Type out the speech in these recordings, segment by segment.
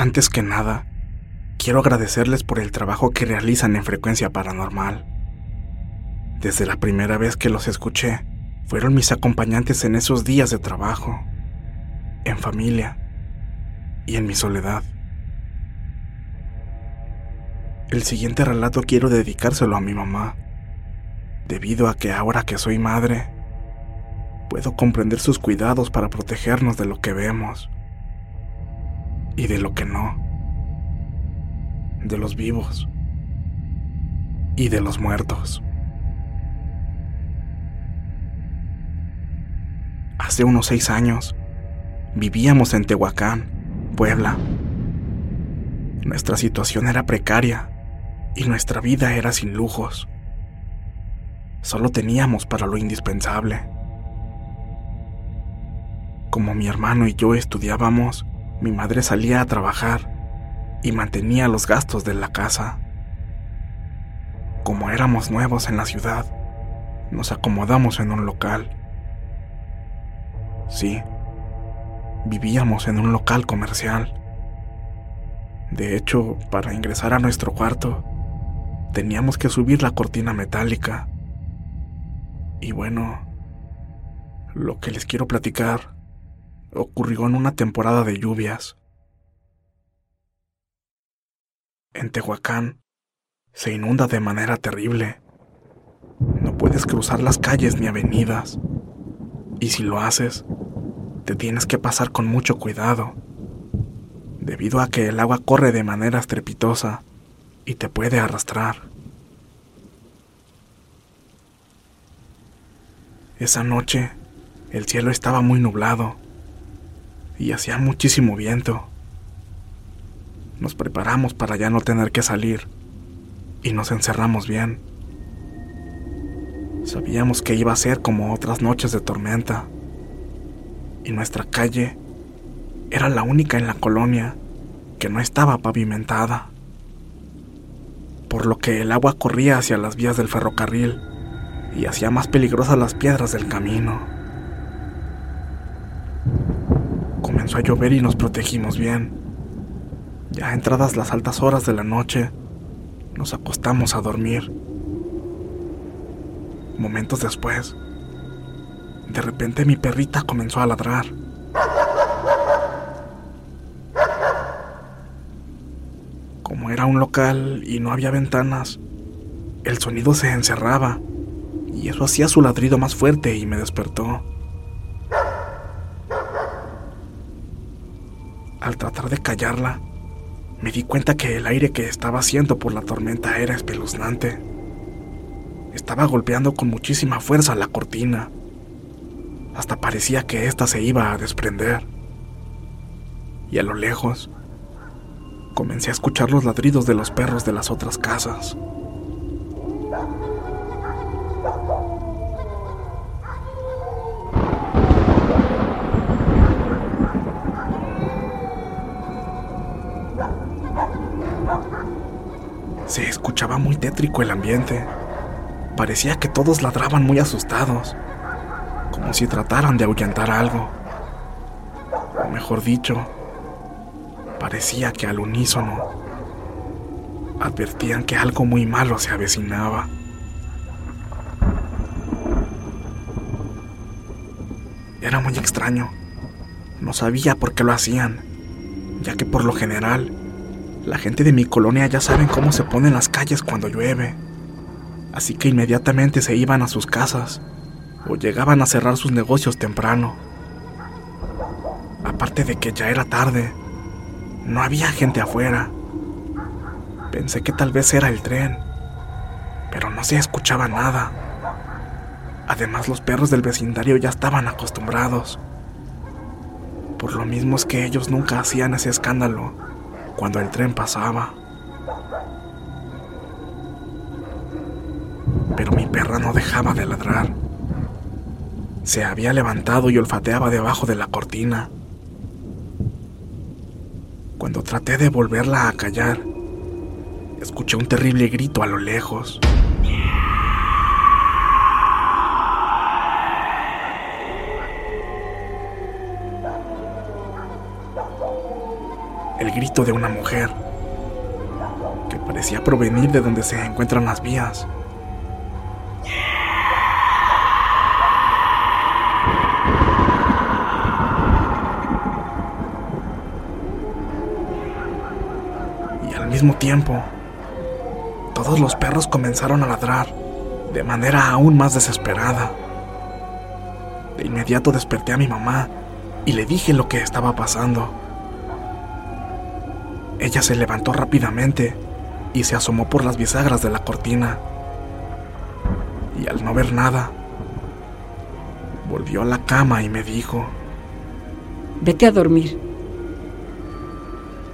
Antes que nada, quiero agradecerles por el trabajo que realizan en Frecuencia Paranormal. Desde la primera vez que los escuché, fueron mis acompañantes en esos días de trabajo, en familia y en mi soledad. El siguiente relato quiero dedicárselo a mi mamá, debido a que ahora que soy madre, puedo comprender sus cuidados para protegernos de lo que vemos y de lo que no, de los vivos y de los muertos. Hace unos seis años, vivíamos en Tehuacán, Puebla. Nuestra situación era precaria y nuestra vida era sin lujos. Solo teníamos para lo indispensable. Como mi hermano y yo estudiábamos, mi madre salía a trabajar y mantenía los gastos de la casa. Como éramos nuevos en la ciudad, nos acomodamos en un local. Sí, vivíamos en un local comercial. De hecho, para ingresar a nuestro cuarto, teníamos que subir la cortina metálica. Y bueno, lo que les quiero platicar ocurrió en una temporada de lluvias. En Tehuacán se inunda de manera terrible. No puedes cruzar las calles ni avenidas. Y si lo haces, te tienes que pasar con mucho cuidado, debido a que el agua corre de manera estrepitosa y te puede arrastrar. Esa noche, el cielo estaba muy nublado y hacía muchísimo viento. Nos preparamos para ya no tener que salir y nos encerramos bien. Sabíamos que iba a ser como otras noches de tormenta y nuestra calle era la única en la colonia que no estaba pavimentada, por lo que el agua corría hacia las vías del ferrocarril y hacía más peligrosas las piedras del camino. A llover y nos protegimos bien. Ya entradas las altas horas de la noche, nos acostamos a dormir. Momentos después, de repente mi perrita comenzó a ladrar. Como era un local y no había ventanas, el sonido se encerraba y eso hacía su ladrido más fuerte y me despertó. Al tratar de callarla, me di cuenta que el aire que estaba haciendo por la tormenta era espeluznante. Estaba golpeando con muchísima fuerza la cortina. Hasta parecía que ésta se iba a desprender. Y a lo lejos, comencé a escuchar los ladridos de los perros de las otras casas. Se escuchaba muy tétrico el ambiente. Parecía que todos ladraban muy asustados como si trataran de ahuyentar algo. O mejor dicho, parecía que al unísono advertían que algo muy malo se avecinaba. Era muy extraño. No sabía por qué lo hacían, ya que por lo general, la gente de mi colonia ya saben cómo se ponen las calles cuando llueve. Así que inmediatamente se iban a sus casas o llegaban a cerrar sus negocios temprano. Aparte de que ya era tarde, no había gente afuera. Pensé que tal vez era el tren, pero no se escuchaba nada. Además los perros del vecindario ya estaban acostumbrados. Por lo mismo es que ellos nunca hacían ese escándalo cuando el tren pasaba. Pero mi perra no dejaba de ladrar. Se había levantado y olfateaba debajo de la cortina. Cuando traté de volverla a callar, escuché un terrible grito a lo lejos. De una mujer, que parecía provenir de donde se encuentran las vías. mismo tiempo, todos los perros comenzaron a ladrar de manera aún más desesperada. De inmediato desperté a mi mamá y le dije lo que estaba pasando. Ella se levantó rápidamente y se asomó por las bisagras de la cortina. Y al no ver nada, volvió a la cama y me dijo, Vete a dormir.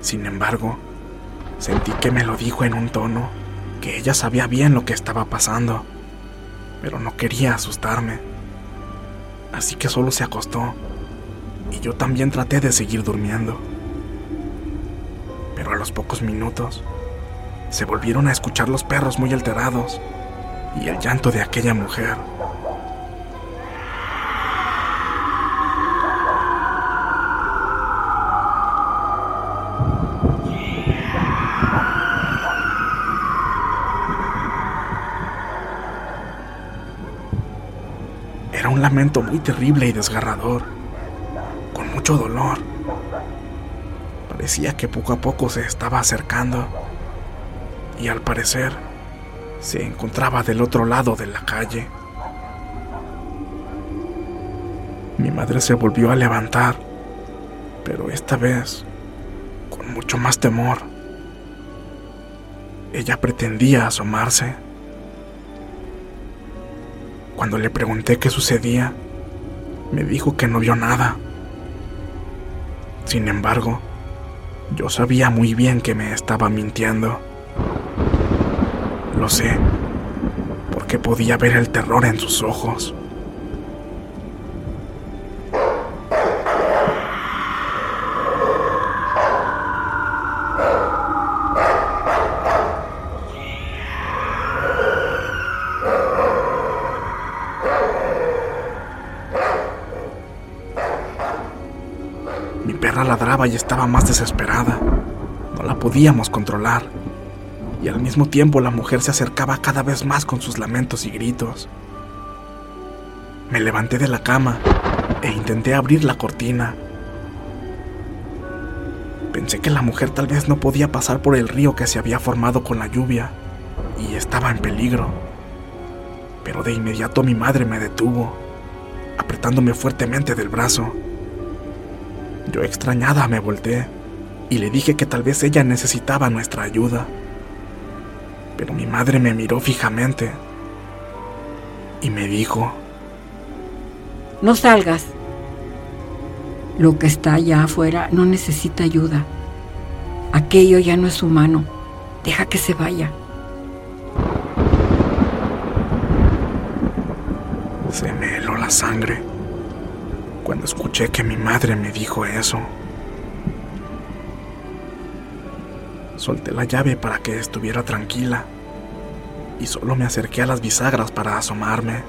Sin embargo, Sentí que me lo dijo en un tono que ella sabía bien lo que estaba pasando, pero no quería asustarme. Así que solo se acostó y yo también traté de seguir durmiendo. Pero a los pocos minutos se volvieron a escuchar los perros muy alterados y el llanto de aquella mujer. un lamento muy terrible y desgarrador, con mucho dolor. Parecía que poco a poco se estaba acercando y al parecer se encontraba del otro lado de la calle. Mi madre se volvió a levantar, pero esta vez con mucho más temor. Ella pretendía asomarse cuando le pregunté qué sucedía, me dijo que no vio nada. Sin embargo, yo sabía muy bien que me estaba mintiendo. Lo sé, porque podía ver el terror en sus ojos. Y estaba más desesperada. No la podíamos controlar. Y al mismo tiempo la mujer se acercaba cada vez más con sus lamentos y gritos. Me levanté de la cama e intenté abrir la cortina. Pensé que la mujer tal vez no podía pasar por el río que se había formado con la lluvia y estaba en peligro. Pero de inmediato mi madre me detuvo, apretándome fuertemente del brazo. Yo extrañada me volteé y le dije que tal vez ella necesitaba nuestra ayuda. Pero mi madre me miró fijamente y me dijo, No salgas. Lo que está allá afuera no necesita ayuda. Aquello ya no es humano. Deja que se vaya. Se me heló la sangre cuando escuché que mi madre me dijo eso. Solté la llave para que estuviera tranquila y solo me acerqué a las bisagras para asomarme.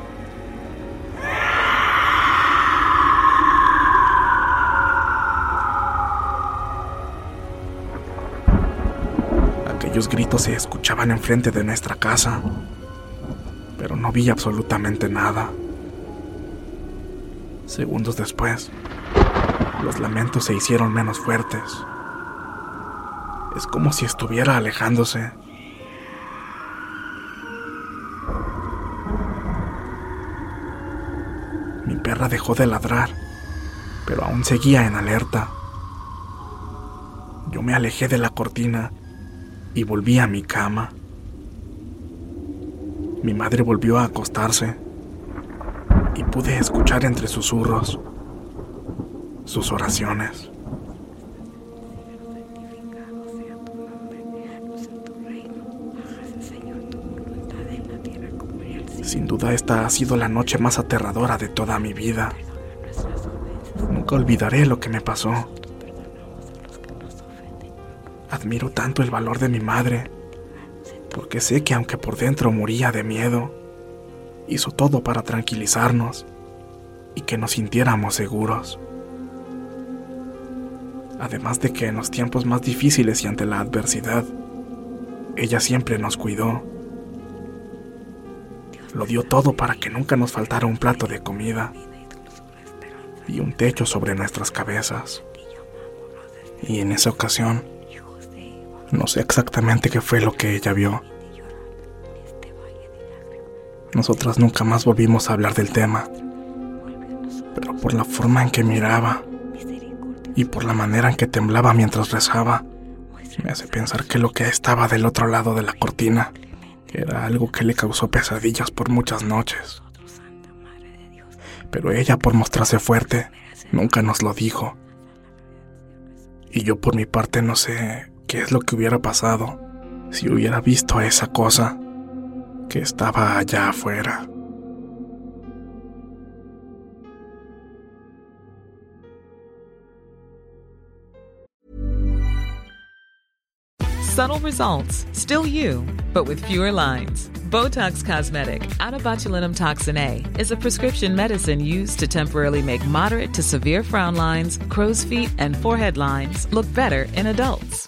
Aquellos gritos se escuchaban enfrente de nuestra casa, pero no vi absolutamente nada. Segundos después, los lamentos se hicieron menos fuertes. Es como si estuviera alejándose. Mi perra dejó de ladrar, pero aún seguía en alerta. Yo me alejé de la cortina y volví a mi cama. Mi madre volvió a acostarse y pude escuchar entre susurros sus oraciones. Sin duda esta ha sido la noche más aterradora de toda mi vida. Nunca olvidaré lo que me pasó. Admiro tanto el valor de mi madre, porque sé que aunque por dentro moría de miedo, hizo todo para tranquilizarnos y que nos sintiéramos seguros. Además de que en los tiempos más difíciles y ante la adversidad, ella siempre nos cuidó. Lo dio todo para que nunca nos faltara un plato de comida y un techo sobre nuestras cabezas. Y en esa ocasión, no sé exactamente qué fue lo que ella vio. Nosotras nunca más volvimos a hablar del tema, pero por la forma en que miraba y por la manera en que temblaba mientras rezaba, me hace pensar que lo que estaba del otro lado de la cortina era algo que le causó pesadillas por muchas noches. Pero ella, por mostrarse fuerte, nunca nos lo dijo. Y yo por mi parte no sé qué es lo que hubiera pasado si hubiera visto esa cosa que estaba allá afuera. Subtle results, still you, but with fewer lines. Botox Cosmetic, out botulinum toxin A, is a prescription medicine used to temporarily make moderate to severe frown lines, crow's feet, and forehead lines look better in adults.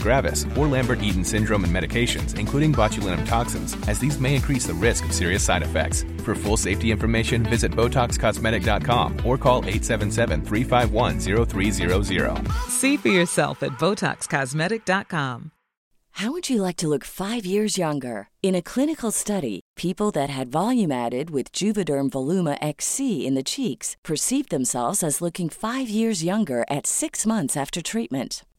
gravis, or Lambert-Eaton syndrome and medications, including botulinum toxins, as these may increase the risk of serious side effects. For full safety information, visit BotoxCosmetic.com or call 877-351-0300. See for yourself at BotoxCosmetic.com. How would you like to look five years younger? In a clinical study, people that had volume added with Juvederm Voluma XC in the cheeks perceived themselves as looking five years younger at six months after treatment.